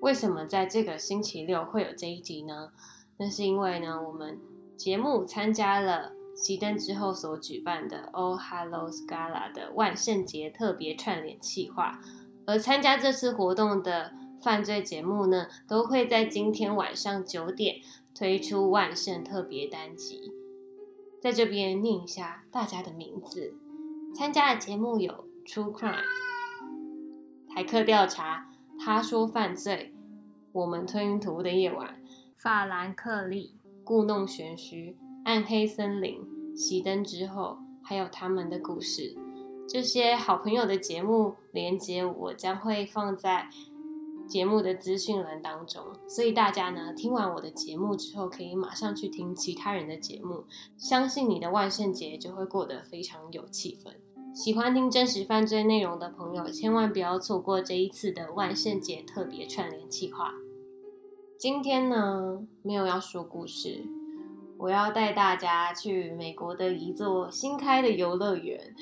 为什么在这个星期六会有这一集呢？那是因为呢，我们节目参加了熄灯之后所举办的 All Hallows Gala 的万圣节特别串联企划，而参加这次活动的犯罪节目呢，都会在今天晚上九点推出万圣特别单集。在这边念一下大家的名字，参加的节目有。True Crime，台客调查，他说犯罪，我们吞云吐雾的夜晚，法兰克利，故弄玄虚，暗黑森林，熄灯之后，还有他们的故事，这些好朋友的节目连接，我将会放在节目的资讯栏当中，所以大家呢听完我的节目之后，可以马上去听其他人的节目，相信你的万圣节就会过得非常有气氛。喜欢听真实犯罪内容的朋友，千万不要错过这一次的万圣节特别串联计划。今天呢，没有要说故事，我要带大家去美国的一座新开的游乐园。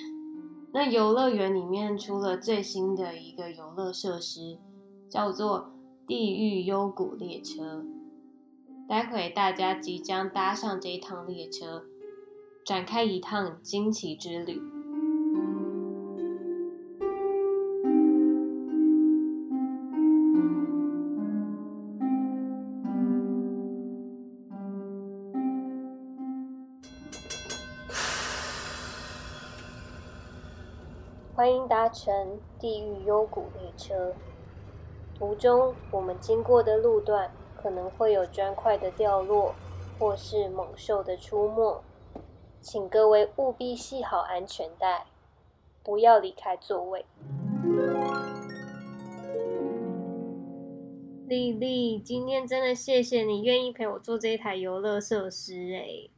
那游乐园里面出了最新的一个游乐设施，叫做地狱幽谷列车。待会大家即将搭上这一趟列车，展开一趟惊奇之旅。欢迎搭乘地狱幽谷列车。途中，我们经过的路段可能会有砖块的掉落，或是猛兽的出没，请各位务必系好安全带，不要离开座位。丽丽，今天真的谢谢你愿意陪我坐这一台游乐设施哎。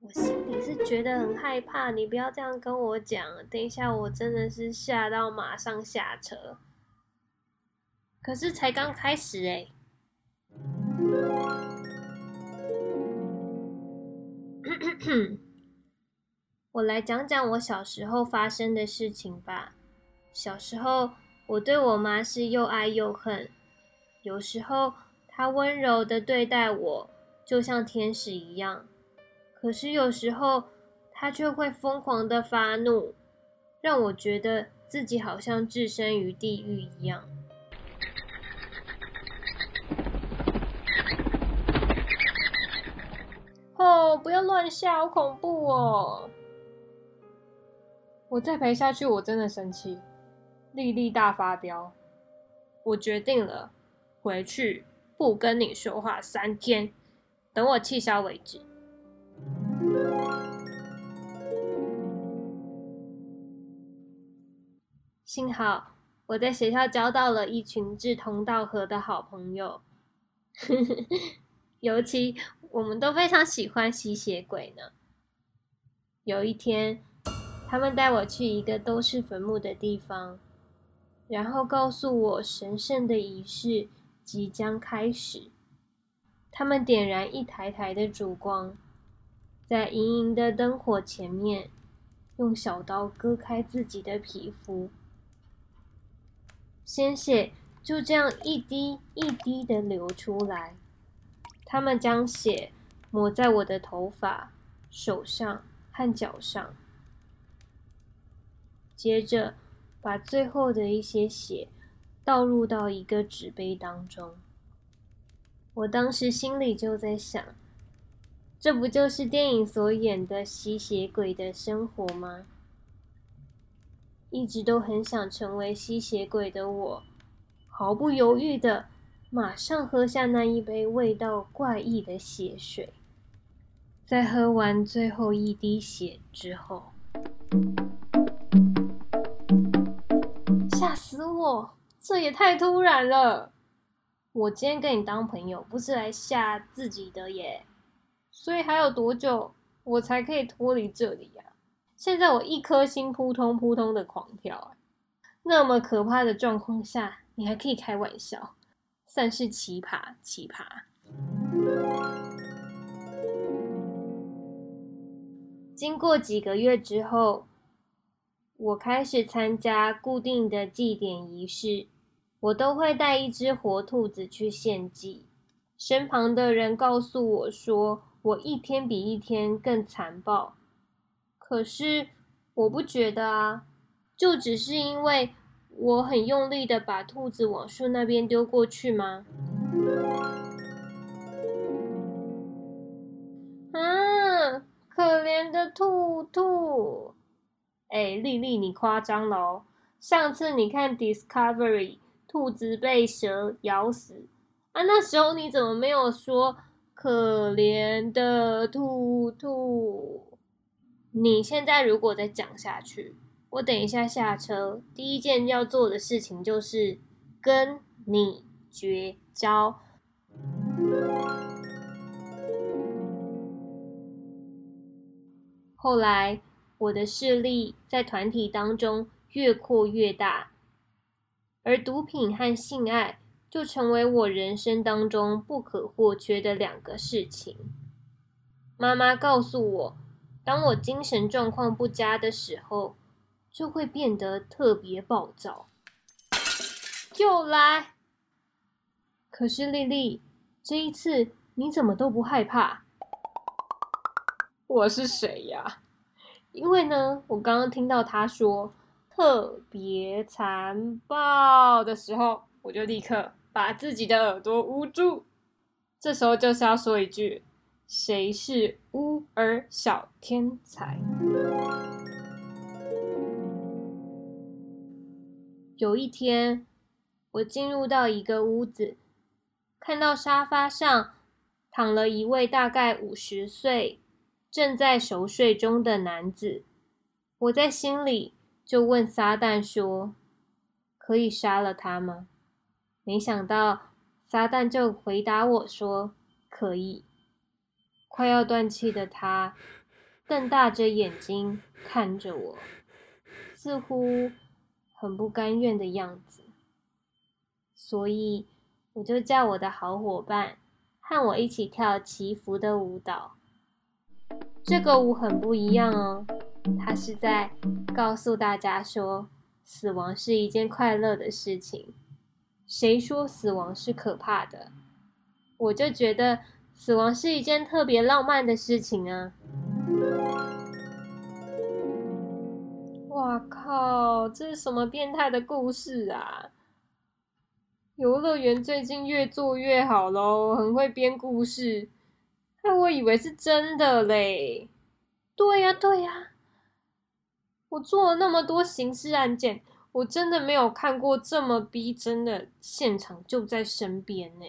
我心里是觉得很害怕，你不要这样跟我讲。等一下，我真的是吓到马上下车。可是才刚开始哎。我来讲讲我小时候发生的事情吧。小时候，我对我妈是又爱又恨。有时候，她温柔的对待我，就像天使一样。可是有时候，他却会疯狂的发怒，让我觉得自己好像置身于地狱一样。哦，不要乱笑，好恐怖哦！我再陪下去，我真的生气，丽丽大发飙。我决定了，回去不跟你说话三天，等我气消为止。幸好我在学校交到了一群志同道合的好朋友，尤其我们都非常喜欢吸血鬼呢。有一天，他们带我去一个都是坟墓的地方，然后告诉我神圣的仪式即将开始。他们点燃一台台的烛光。在莹莹的灯火前面，用小刀割开自己的皮肤，鲜血就这样一滴一滴的流出来。他们将血抹在我的头发、手上和脚上，接着把最后的一些血倒入到一个纸杯当中。我当时心里就在想。这不就是电影所演的吸血鬼的生活吗？一直都很想成为吸血鬼的我，毫不犹豫的马上喝下那一杯味道怪异的血水。在喝完最后一滴血之后，吓死我！这也太突然了。我今天跟你当朋友，不是来吓自己的耶。所以还有多久我才可以脱离这里呀？现在我一颗心扑通扑通的狂跳，那么可怕的状况下，你还可以开玩笑，算是奇葩奇葩。经过几个月之后，我开始参加固定的祭典仪式，我都会带一只活兔子去献祭。身旁的人告诉我说，我一天比一天更残暴。可是我不觉得啊，就只是因为我很用力的把兔子往树那边丢过去吗？啊，可怜的兔兔！哎，丽丽，你夸张了哦。上次你看 Discovery，兔子被蛇咬死啊，那时候你怎么没有说可怜的兔兔？你现在如果再讲下去，我等一下下车，第一件要做的事情就是跟你绝交。后来，我的势力在团体当中越扩越大，而毒品和性爱就成为我人生当中不可或缺的两个事情。妈妈告诉我。当我精神状况不佳的时候，就会变得特别暴躁。又来！可是丽丽，这一次你怎么都不害怕？我是谁呀？因为呢，我刚刚听到他说特别残暴的时候，我就立刻把自己的耳朵捂住。这时候就是要说一句。谁是乌儿小天才？有一天，我进入到一个屋子，看到沙发上躺了一位大概五十岁、正在熟睡中的男子。我在心里就问撒旦说：“可以杀了他吗？”没想到撒旦就回答我说：“可以。”快要断气的他，瞪大着眼睛看着我，似乎很不甘愿的样子。所以，我就叫我的好伙伴和我一起跳祈福的舞蹈。这个舞很不一样哦，它是在告诉大家说，死亡是一件快乐的事情。谁说死亡是可怕的？我就觉得。死亡是一件特别浪漫的事情啊！哇靠，这是什么变态的故事啊？游乐园最近越做越好喽，很会编故事，害我以为是真的嘞。对呀对呀，我做了那么多刑事案件，我真的没有看过这么逼真的现场就在身边呢。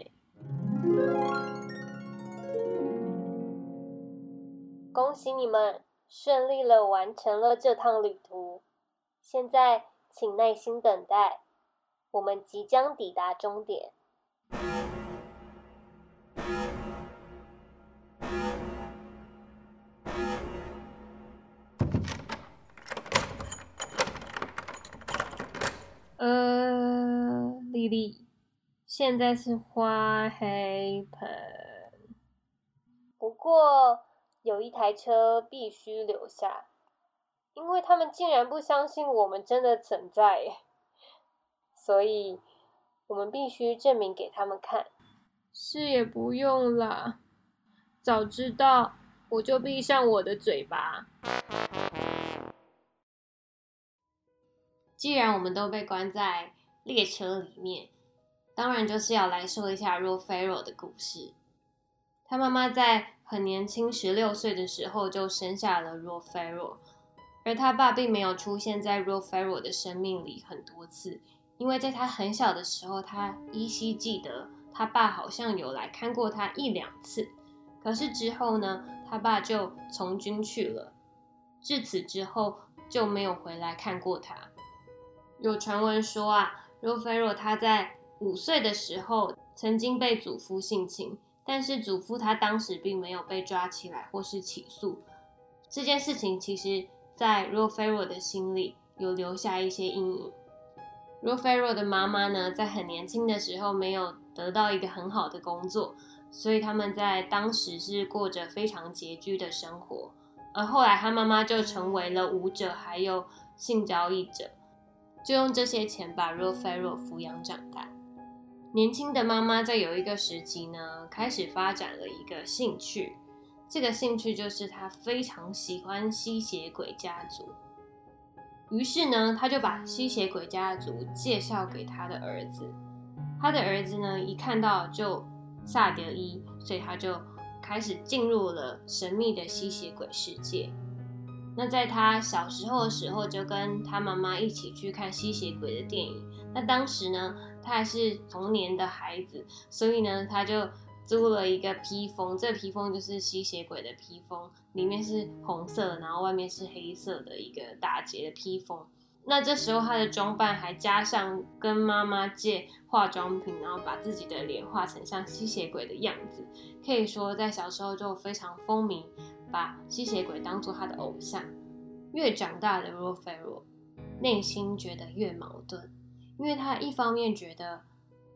恭喜你们顺利了完成了这趟旅途，现在请耐心等待，我们即将抵达终点。呃，丽丽，现在是花黑盆，不过。有一台车必须留下，因为他们竟然不相信我们真的存在，所以我们必须证明给他们看。是也不用啦，早知道我就闭上我的嘴巴。既然我们都被关在列车里面，当然就是要来说一下若菲若的故事。他妈妈在。很年轻，十六岁的时候就生下了 r o f e r o 而他爸并没有出现在 r o f e r o 的生命里很多次，因为在他很小的时候，他依稀记得他爸好像有来看过他一两次，可是之后呢，他爸就从军去了，至此之后就没有回来看过他。有传闻说啊 r o f e r o 他在五岁的时候。曾经被祖父性侵，但是祖父他当时并没有被抓起来或是起诉。这件事情其实，在 r o f e r r o 的心里有留下一些阴影。r o f e r r o 的妈妈呢，在很年轻的时候没有得到一个很好的工作，所以他们在当时是过着非常拮据的生活。而后来他妈妈就成为了舞者，还有性交易者，就用这些钱把 r o f e r r o 抚养长大。年轻的妈妈在有一个时期呢，开始发展了一个兴趣，这个兴趣就是她非常喜欢吸血鬼家族。于是呢，她就把吸血鬼家族介绍给她的儿子。她的儿子呢，一看到就萨德一，所以他就开始进入了神秘的吸血鬼世界。那在他小时候的时候，就跟他妈妈一起去看吸血鬼的电影。那当时呢？他还是童年的孩子，所以呢，他就租了一个披风，这披风就是吸血鬼的披风，里面是红色，然后外面是黑色的一个打结的披风。那这时候他的装扮还加上跟妈妈借化妆品，然后把自己的脸画成像吸血鬼的样子，可以说在小时候就非常风靡，把吸血鬼当做他的偶像。越长大的 r o f e r o 内心觉得越矛盾。因为他一方面觉得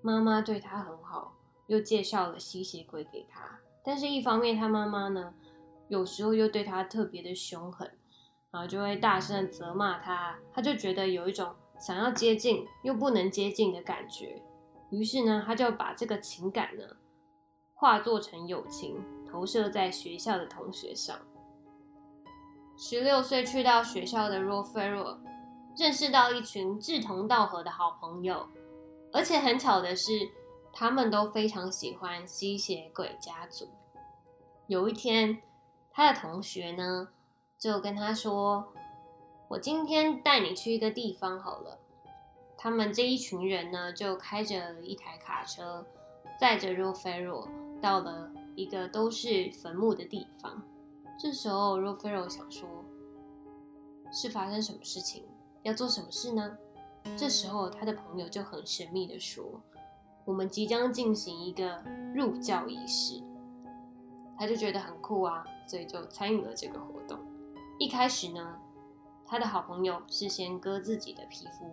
妈妈对他很好，又介绍了吸血鬼给他，但是一方面他妈妈呢，有时候又对他特别的凶狠，然后就会大声的责骂他，他就觉得有一种想要接近又不能接近的感觉，于是呢，他就把这个情感呢化作成友情，投射在学校的同学上。十六岁去到学校的若菲若。认识到一群志同道合的好朋友，而且很巧的是，他们都非常喜欢吸血鬼家族。有一天，他的同学呢就跟他说：“我今天带你去一个地方好了。”他们这一群人呢就开着一台卡车，载着 r o f 到了一个都是坟墓的地方。这时候 r o f 想说：“是发生什么事情？”要做什么事呢？这时候，他的朋友就很神秘的说：“我们即将进行一个入教仪式。”他就觉得很酷啊，所以就参与了这个活动。一开始呢，他的好朋友是先割自己的皮肤，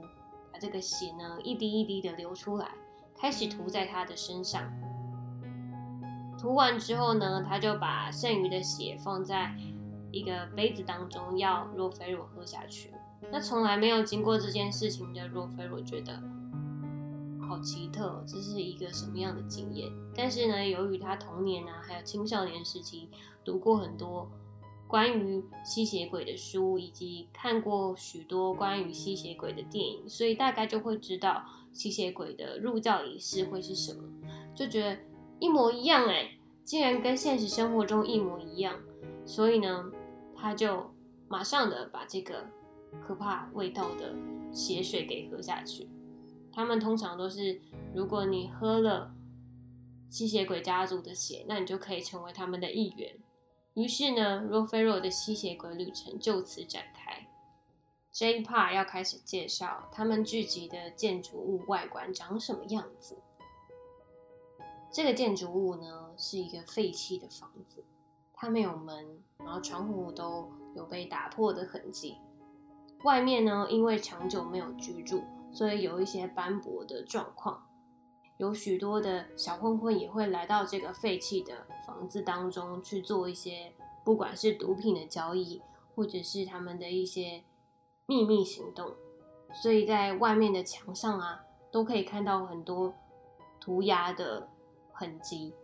把这个血呢一滴一滴的流出来，开始涂在他的身上。涂完之后呢，他就把剩余的血放在一个杯子当中，要若非若喝下去。那从来没有经过这件事情的若菲我觉得好奇特，这是一个什么样的经验？但是呢，由于他童年啊，还有青少年时期读过很多关于吸血鬼的书，以及看过许多关于吸血鬼的电影，所以大概就会知道吸血鬼的入教仪式会是什么，就觉得一模一样哎，竟然跟现实生活中一模一样，所以呢，他就马上的把这个。可怕味道的血水给喝下去。他们通常都是，如果你喝了吸血鬼家族的血，那你就可以成为他们的一员。于是呢，若菲若的吸血鬼旅程就此展开。这一 part 要开始介绍他们聚集的建筑物外观长什么样子。这个建筑物呢，是一个废弃的房子，它没有门，然后窗户都有被打破的痕迹。外面呢，因为长久没有居住，所以有一些斑驳的状况。有许多的小混混也会来到这个废弃的房子当中去做一些，不管是毒品的交易，或者是他们的一些秘密行动。所以在外面的墙上啊，都可以看到很多涂鸦的痕迹。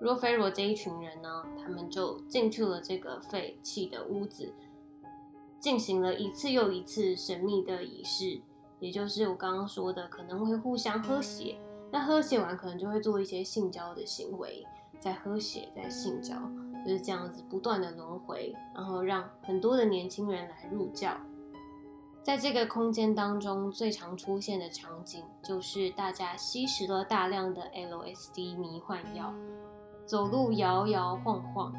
若菲若这一群人呢，他们就进去了这个废弃的屋子。进行了一次又一次神秘的仪式，也就是我刚刚说的，可能会互相喝血。那喝血完，可能就会做一些性交的行为，在喝血，在性交，就是这样子不断的轮回，然后让很多的年轻人来入教。在这个空间当中，最常出现的场景就是大家吸食了大量的 LSD 迷幻药，走路摇摇晃晃，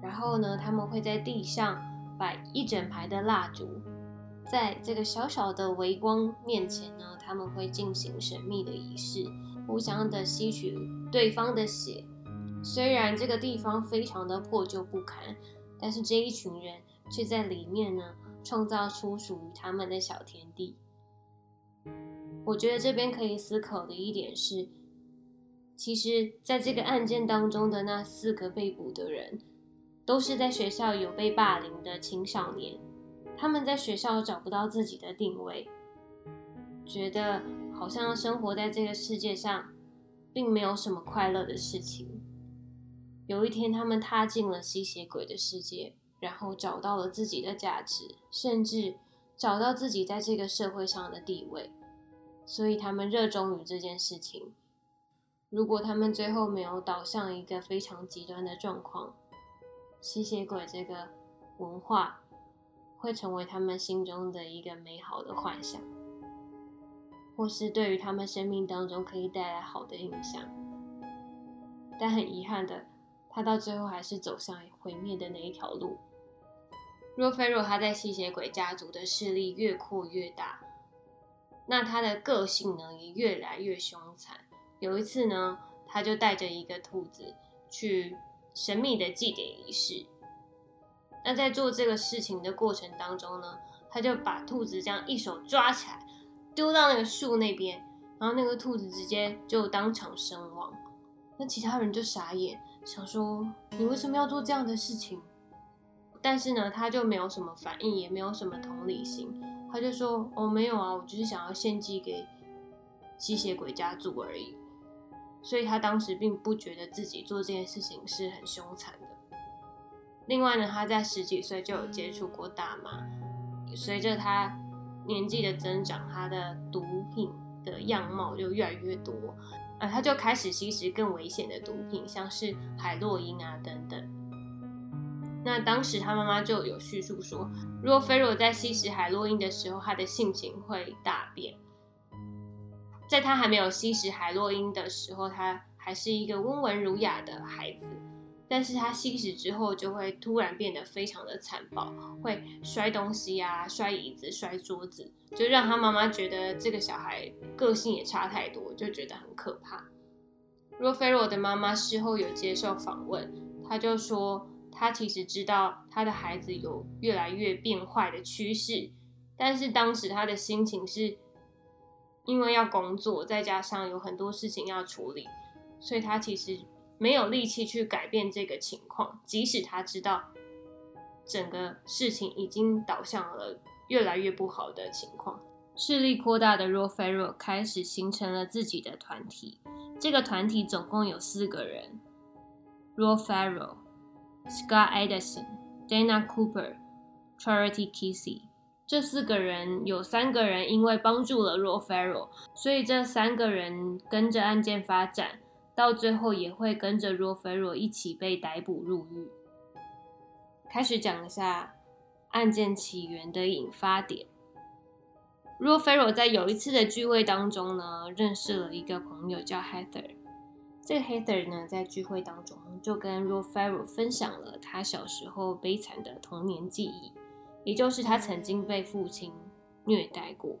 然后呢，他们会在地上。摆一整排的蜡烛，在这个小小的微光面前呢，他们会进行神秘的仪式。互相的吸取对方的血。虽然这个地方非常的破旧不堪，但是这一群人却在里面呢，创造出属于他们的小天地。我觉得这边可以思考的一点是，其实在这个案件当中的那四个被捕的人，都是在学校有被霸凌的青少年，他们在学校找不到自己的定位，觉得好像生活在这个世界上，并没有什么快乐的事情。有一天，他们踏进了吸血鬼的世界，然后找到了自己的价值，甚至找到自己在这个社会上的地位。所以，他们热衷于这件事情。如果他们最后没有导向一个非常极端的状况，吸血鬼这个文化会成为他们心中的一个美好的幻想，或是对于他们生命当中可以带来好的印象。但很遗憾的。他到最后还是走向毁灭的那一条路。若菲若他在吸血鬼家族的势力越扩越大，那他的个性呢也越来越凶残。有一次呢，他就带着一个兔子去神秘的祭典仪式。那在做这个事情的过程当中呢，他就把兔子这样一手抓起来，丢到那个树那边，然后那个兔子直接就当场身亡。那其他人就傻眼。想说你为什么要做这样的事情？但是呢，他就没有什么反应，也没有什么同理心。他就说：“哦，没有啊，我就是想要献祭给吸血鬼家族而已。”所以他当时并不觉得自己做这件事情是很凶残的。另外呢，他在十几岁就有接触过大麻，随着他年纪的增长，他的毒品的样貌就越来越多。呃，他就开始吸食更危险的毒品，像是海洛因啊等等。那当时他妈妈就有叙述说，如果菲若在吸食海洛因的时候，他的性情会大变。在他还没有吸食海洛因的时候，他还是一个温文儒雅的孩子。但是他吸食之后，就会突然变得非常的残暴，会摔东西啊，摔椅子、摔桌子，就让他妈妈觉得这个小孩个性也差太多，就觉得很可怕。若菲洛的妈妈事后有接受访问，他就说他其实知道他的孩子有越来越变坏的趋势，但是当时他的心情是因为要工作，再加上有很多事情要处理，所以他其实。没有力气去改变这个情况，即使他知道整个事情已经导向了越来越不好的情况。势力扩大的 Ro Ferro 开始形成了自己的团体，这个团体总共有四个人：Ro Ferro、Scott Edison、Dana Cooper、Charity Kissy。这四个人有三个人因为帮助了 Ro Ferro，所以这三个人跟着案件发展。到最后也会跟着若菲若一起被逮捕入狱。开始讲一下案件起源的引发点。若菲若在有一次的聚会当中呢，认识了一个朋友叫 Heather。这个 Heather 呢，在聚会当中就跟若菲若分享了他小时候悲惨的童年记忆，也就是他曾经被父亲虐待过。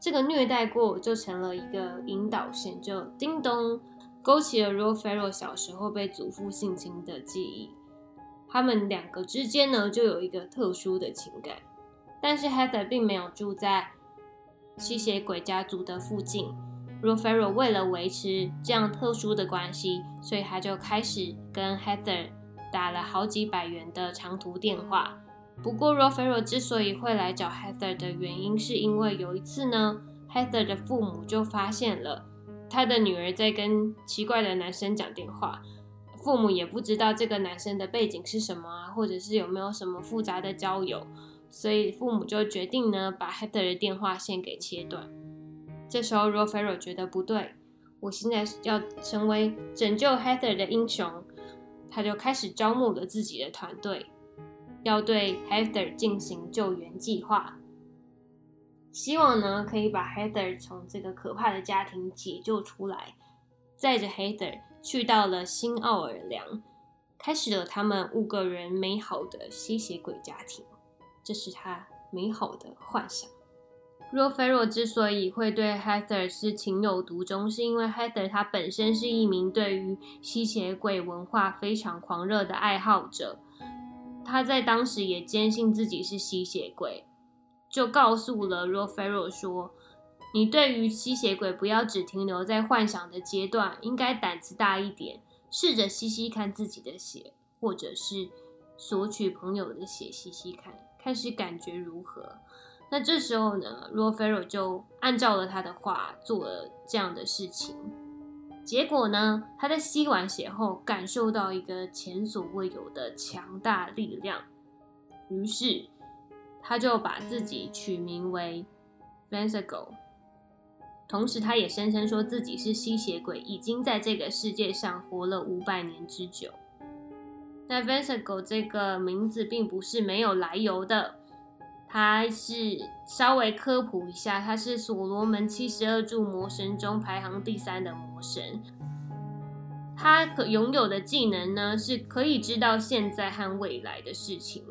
这个虐待过就成了一个引导线，就叮咚。勾起了 Ro Ferro 小时候被祖父性侵的记忆，他们两个之间呢就有一个特殊的情感。但是 Heather 并没有住在吸血鬼家族的附近，Ro Ferro 为了维持这样特殊的关系，所以他就开始跟 Heather 打了好几百元的长途电话。不过 Ro Ferro 之所以会来找 Heather 的原因，是因为有一次呢，Heather 的父母就发现了。他的女儿在跟奇怪的男生讲电话，父母也不知道这个男生的背景是什么啊，或者是有没有什么复杂的交友，所以父母就决定呢把 Heather 的电话线给切断。这时候 r o f e r o 觉得不对，我现在要成为拯救 Heather 的英雄，他就开始招募了自己的团队，要对 Heather 进行救援计划。希望呢，可以把 Heather 从这个可怕的家庭解救出来，载着 Heather 去到了新奥尔良，开始了他们五个人美好的吸血鬼家庭。这是他美好的幻想。若菲若之所以会对 Heather 是情有独钟，是因为 Heather 她本身是一名对于吸血鬼文化非常狂热的爱好者。他在当时也坚信自己是吸血鬼，就告诉了 r o f e r o 说：“你对于吸血鬼不要只停留在幻想的阶段，应该胆子大一点，试着吸吸看自己的血，或者是索取朋友的血吸吸看，看是感觉如何。”那这时候呢 r o f e r o 就按照了他的话做了这样的事情。结果呢？他在吸完血后，感受到一个前所未有的强大力量，于是他就把自己取名为 Vansago。同时，他也声称说自己是吸血鬼，已经在这个世界上活了五百年之久。那 Vansago 这个名字并不是没有来由的。他是稍微科普一下，他是所罗门七十二柱魔神中排行第三的魔神。他可拥有的技能呢，是可以知道现在和未来的事情。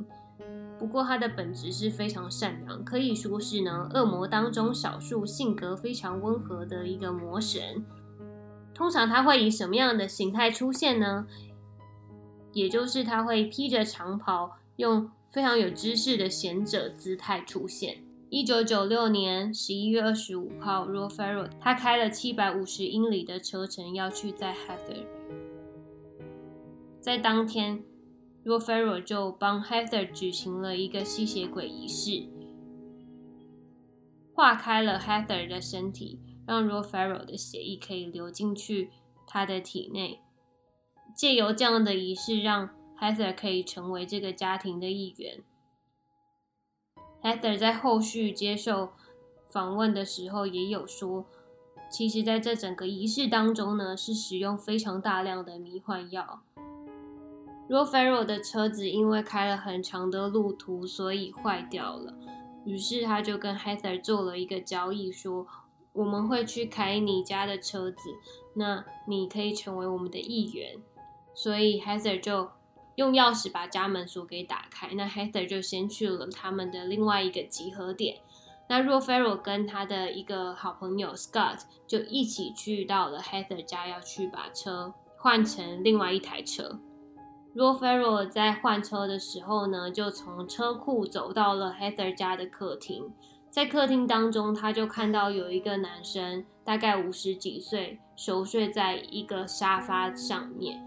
不过他的本质是非常善良，可以说是呢恶魔当中少数性格非常温和的一个魔神。通常他会以什么样的形态出现呢？也就是他会披着长袍，用。非常有知识的贤者姿态出现。一九九六年十一月二十五号 r o f e r o 他开了七百五十英里的车程要去在 Heather。在当天 r o f e r o 就帮 Heather 举行了一个吸血鬼仪式，化开了 Heather 的身体，让 r o f e r o 的血液可以流进去他的体内，借由这样的仪式让。Heather 可以成为这个家庭的一员。Heather 在后续接受访问的时候也有说，其实在这整个仪式当中呢，是使用非常大量的迷幻药。r o f e r o 的车子因为开了很长的路途，所以坏掉了。于是他就跟 Heather 做了一个交易，说我们会去开你家的车子，那你可以成为我们的一员。所以 Heather 就。用钥匙把家门锁给打开，那 Heather 就先去了他们的另外一个集合点。那 r o f e r o 跟他的一个好朋友 Scott 就一起去到了 Heather 家，要去把车换成另外一台车。r o f e r o 在换车的时候呢，就从车库走到了 Heather 家的客厅。在客厅当中，他就看到有一个男生，大概五十几岁，熟睡在一个沙发上面。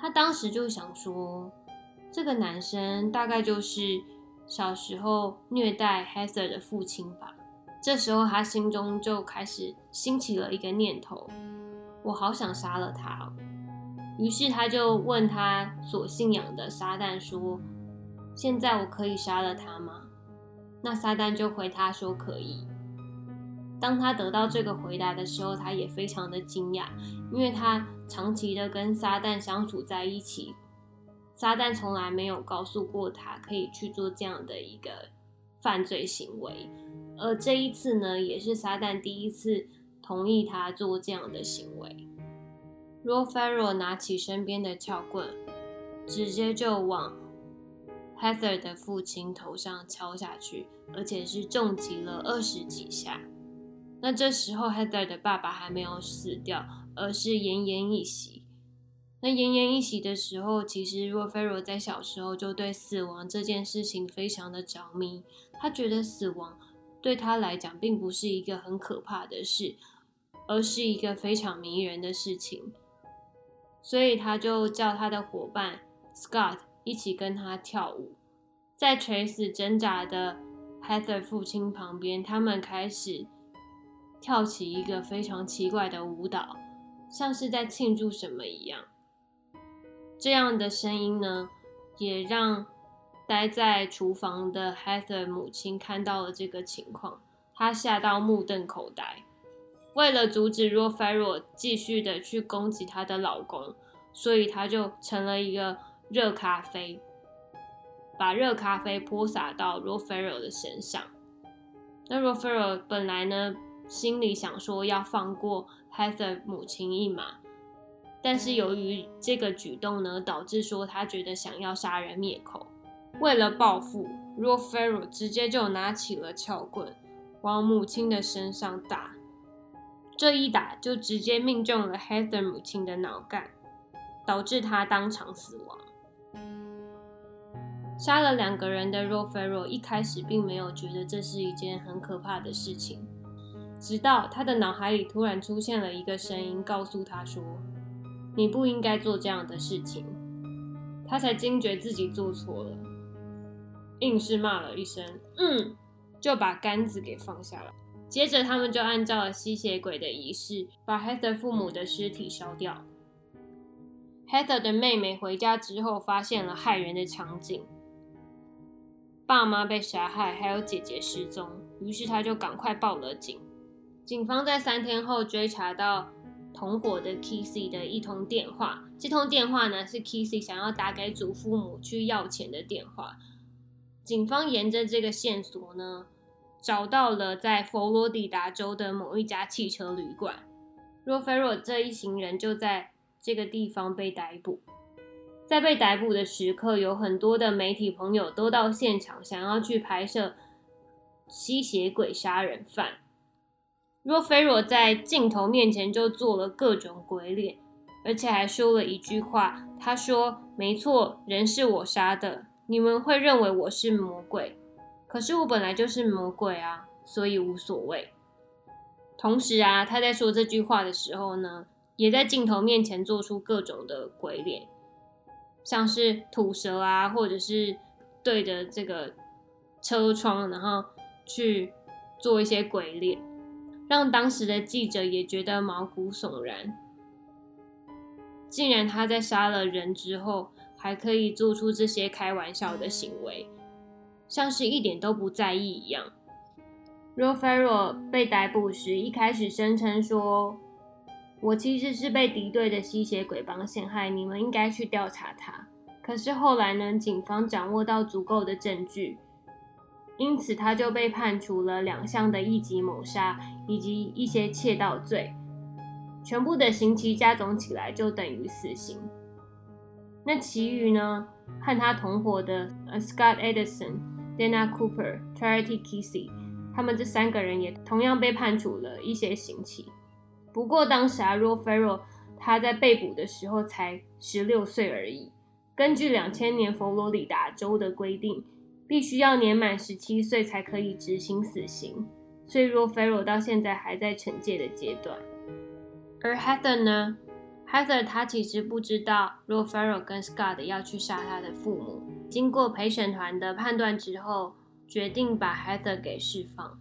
他当时就想说，这个男生大概就是小时候虐待 Heather 的父亲吧。这时候他心中就开始兴起了一个念头：我好想杀了他。于是他就问他所信仰的撒旦说：“现在我可以杀了他吗？”那撒旦就回他说：“可以。”当他得到这个回答的时候，他也非常的惊讶，因为他长期的跟撒旦相处在一起，撒旦从来没有告诉过他可以去做这样的一个犯罪行为，而这一次呢，也是撒旦第一次同意他做这样的行为。罗菲若拿起身边的撬棍，直接就往 Heather 的父亲头上敲下去，而且是重击了二十几下。那这时候，Heather 的爸爸还没有死掉，而是奄奄一息。那奄奄一息的时候，其实若菲若在小时候就对死亡这件事情非常的着迷。他觉得死亡对他来讲并不是一个很可怕的事，而是一个非常迷人的事情。所以他就叫他的伙伴 Scott 一起跟他跳舞，在垂死挣扎的 Heather 父亲旁边，他们开始。跳起一个非常奇怪的舞蹈，像是在庆祝什么一样。这样的声音呢，也让待在厨房的 Heather 母亲看到了这个情况，她吓到目瞪口呆。为了阻止 r o f e r o 继续的去攻击她的老公，所以她就盛了一个热咖啡，把热咖啡泼洒到 r o f e r o 的身上。那 r o f e r o 本来呢？心里想说要放过 Heather 母亲一马，但是由于这个举动呢，导致说他觉得想要杀人灭口。为了报复 r o f e r o 直接就拿起了撬棍，往母亲的身上打。这一打就直接命中了 Heather 母亲的脑干，导致她当场死亡。杀了两个人的 r o f e r o 一开始并没有觉得这是一件很可怕的事情，直到他的脑海里突然出现了一个声音，告诉他说：“你不应该做这样的事情。”他才惊觉自己做错了，硬是骂了一声“嗯”，就把杆子给放下了。接着，他们就按照了吸血鬼的仪式，把 Heather 父母的尸体烧掉。Heather 的妹妹回家之后，发现了骇人的场景：爸妈被杀害，还有姐姐失踪。于是，他就赶快报了警。警方在三天后追查到同伙的 Kissy 的一通电话。这通电话呢，是 Kissy 想要打给祖父母去要钱的电话。警方沿着这个线索呢。找到了在佛罗里达州的某一家汽车旅馆，若菲若这一行人就在这个地方被逮捕。在被逮捕的时刻，有很多的媒体朋友都到现场，想要去拍摄吸血鬼杀人犯。若菲若在镜头面前就做了各种鬼脸，而且还说了一句话：“他说，没错，人是我杀的，你们会认为我是魔鬼。”可是我本来就是魔鬼啊，所以无所谓。同时啊，他在说这句话的时候呢，也在镜头面前做出各种的鬼脸，像是吐舌啊，或者是对着这个车窗，然后去做一些鬼脸，让当时的记者也觉得毛骨悚然。竟然他在杀了人之后，还可以做出这些开玩笑的行为。像是一点都不在意一样。若菲若被逮捕时，一开始声称说：“我其实是被敌对的吸血鬼帮陷害，你们应该去调查他。”可是后来呢，警方掌握到足够的证据，因此他就被判处了两项的一级谋杀以及一些窃盗罪，全部的刑期加总起来就等于死刑。那其余呢，和他同伙的呃 Scott Edison。Dana Cooper、Charity Kissy，他们这三个人也同样被判处了一些刑期。不过当时啊 r o f e r r o 他在被捕的时候才十六岁而已。根据两千年佛罗里达州的规定，必须要年满十七岁才可以执行死刑，所以 r o f e r o 到现在还在惩戒的阶段。而 Heather 呢？Heather 他其实不知道 r o f e r o 跟 Scott 要去杀他的父母。经过陪审团的判断之后，决定把 Heather 给释放。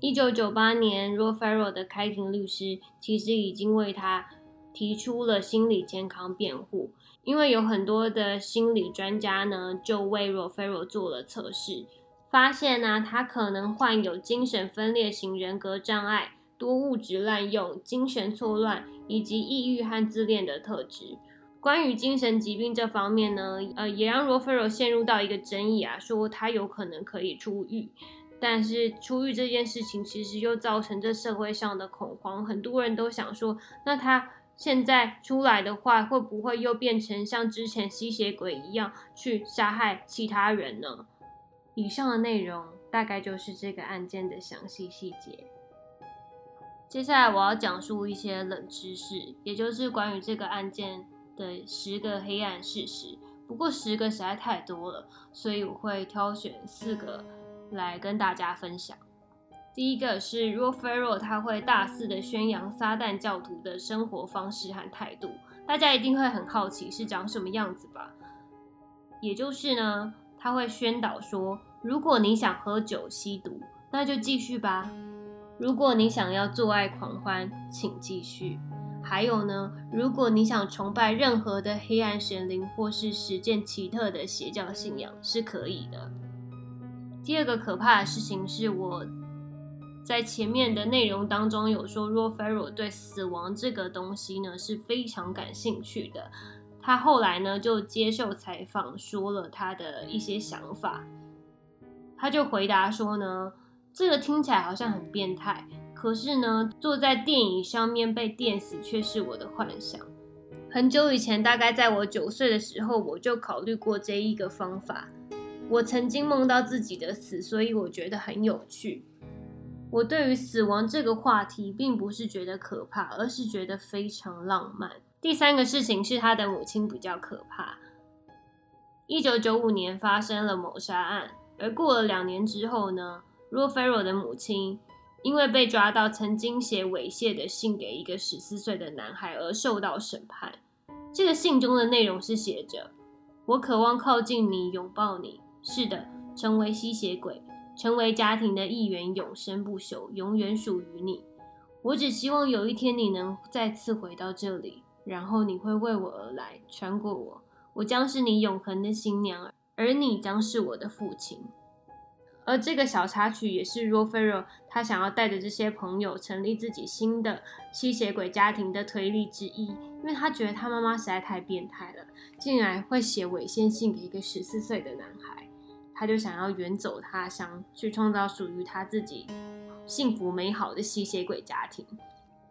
一九九八年 r o f e r r o 的开庭律师其实已经为他提出了心理健康辩护，因为有很多的心理专家呢就为 r o f e r o 做了测试，发现呢他可能患有精神分裂型人格障碍。多物质滥用、精神错乱以及抑郁和自恋的特质。关于精神疾病这方面呢，呃，也让 r o f e r o 陷入到一个争议啊，说他有可能可以出狱，但是出狱这件事情其实又造成这社会上的恐慌，很多人都想说，那他现在出来的话，会不会又变成像之前吸血鬼一样去杀害其他人呢？以上的内容大概就是这个案件的详细细节。接下来我要讲述一些冷知识，也就是关于这个案件的十个黑暗事实。不过十个实在太多了，所以我会挑选四个来跟大家分享。第一个是 r o f e r o 他会大肆的宣扬撒旦教徒的生活方式和态度，大家一定会很好奇是长什么样子吧？也就是呢，他会宣导说，如果你想喝酒吸毒，那就继续吧。如果你想要做爱狂欢，请继续。还有呢，如果你想崇拜任何的黑暗神灵或是实践奇特的邪教信仰，是可以的。第二个可怕的事情是，我在前面的内容当中有说 r o f e r r o 对死亡这个东西呢是非常感兴趣的。他后来呢就接受采访，说了他的一些想法。他就回答说呢。这个听起来好像很变态，可是呢，坐在电椅上面被电死却是我的幻想。很久以前，大概在我九岁的时候，我就考虑过这一个方法。我曾经梦到自己的死，所以我觉得很有趣。我对于死亡这个话题，并不是觉得可怕，而是觉得非常浪漫。第三个事情是他的母亲比较可怕。一九九五年发生了谋杀案，而过了两年之后呢 r o f e r o 的母亲因为被抓到曾经写猥亵的信给一个十四岁的男孩而受到审判。这个信中的内容是写着：“我渴望靠近你，拥抱你，是的，成为吸血鬼。”成为家庭的一员，永生不朽，永远属于你。我只希望有一天你能再次回到这里，然后你会为我而来，穿过我，我将是你永恒的新娘，而你将是我的父亲。而这个小插曲也是 r o f e r o 他想要带着这些朋友成立自己新的吸血鬼家庭的推力之一，因为他觉得他妈妈实在太变态了，竟然会写猥亵信给一个十四岁的男孩。他就想要远走他乡，去创造属于他自己幸福美好的吸血鬼家庭。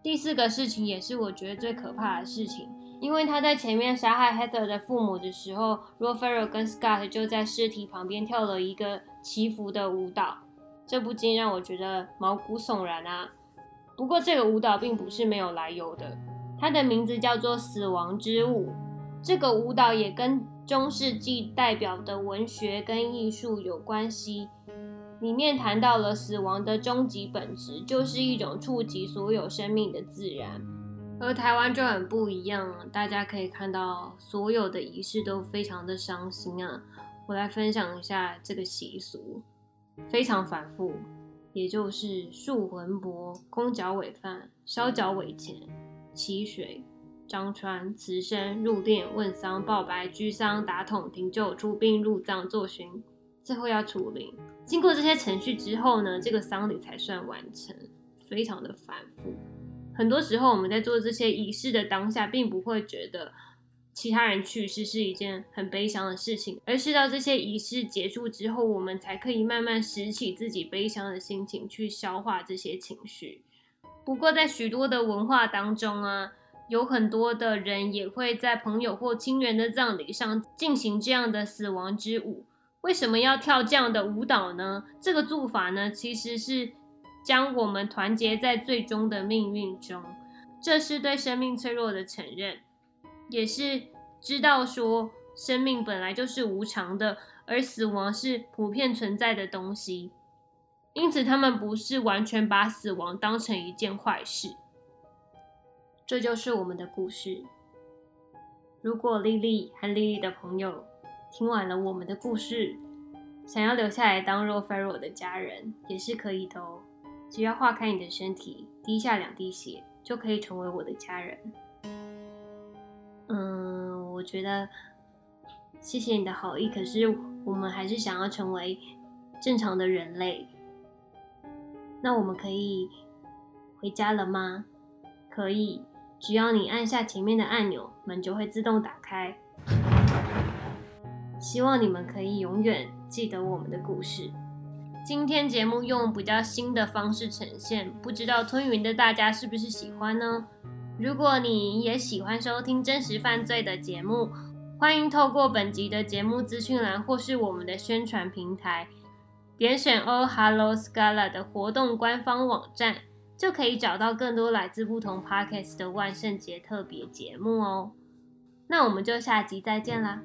第四个事情也是我觉得最可怕的事情，因为他在前面杀害 Heather 的父母的时候 r o f e r o 跟 Scott 就在尸体旁边跳了一个祈福的舞蹈，这不禁让我觉得毛骨悚然啊。不过这个舞蹈并不是没有来由的，它的名字叫做死亡之舞。这个舞蹈也跟中世纪代表的文学跟艺术有关系，里面谈到了死亡的终极本质，就是一种触及所有生命的自然。而台湾就很不一样，大家可以看到所有的仪式都非常的伤心啊。我来分享一下这个习俗，非常反复，也就是树魂帛、空脚尾饭、烧脚尾钱、祈水。张川辞生入殓问丧报白居丧打桶停柩出殡入葬作巡，最后要除灵。经过这些程序之后呢，这个丧礼才算完成，非常的繁复。很多时候我们在做这些仪式的当下，并不会觉得其他人去世是一件很悲伤的事情，而是到这些仪式结束之后，我们才可以慢慢拾起自己悲伤的心情，去消化这些情绪。不过在许多的文化当中啊。有很多的人也会在朋友或亲人的葬礼上进行这样的死亡之舞。为什么要跳这样的舞蹈呢？这个做法呢，其实是将我们团结在最终的命运中。这是对生命脆弱的承认，也是知道说生命本来就是无常的，而死亡是普遍存在的东西。因此，他们不是完全把死亡当成一件坏事。这就是我们的故事。如果丽丽和丽丽的朋友听完了我们的故事，想要留下来当若菲若的家人，也是可以的哦。只要化开你的身体，滴下两滴血，就可以成为我的家人。嗯，我觉得谢谢你的好意，可是我们还是想要成为正常的人类。那我们可以回家了吗？可以。只要你按下前面的按钮，门就会自动打开。希望你们可以永远记得我们的故事。今天节目用比较新的方式呈现，不知道吞云的大家是不是喜欢呢？如果你也喜欢收听真实犯罪的节目，欢迎透过本集的节目资讯栏或是我们的宣传平台，点选 Oh Hello Scala 的活动官方网站。就可以找到更多来自不同 podcast 的万圣节特别节目哦。那我们就下集再见啦！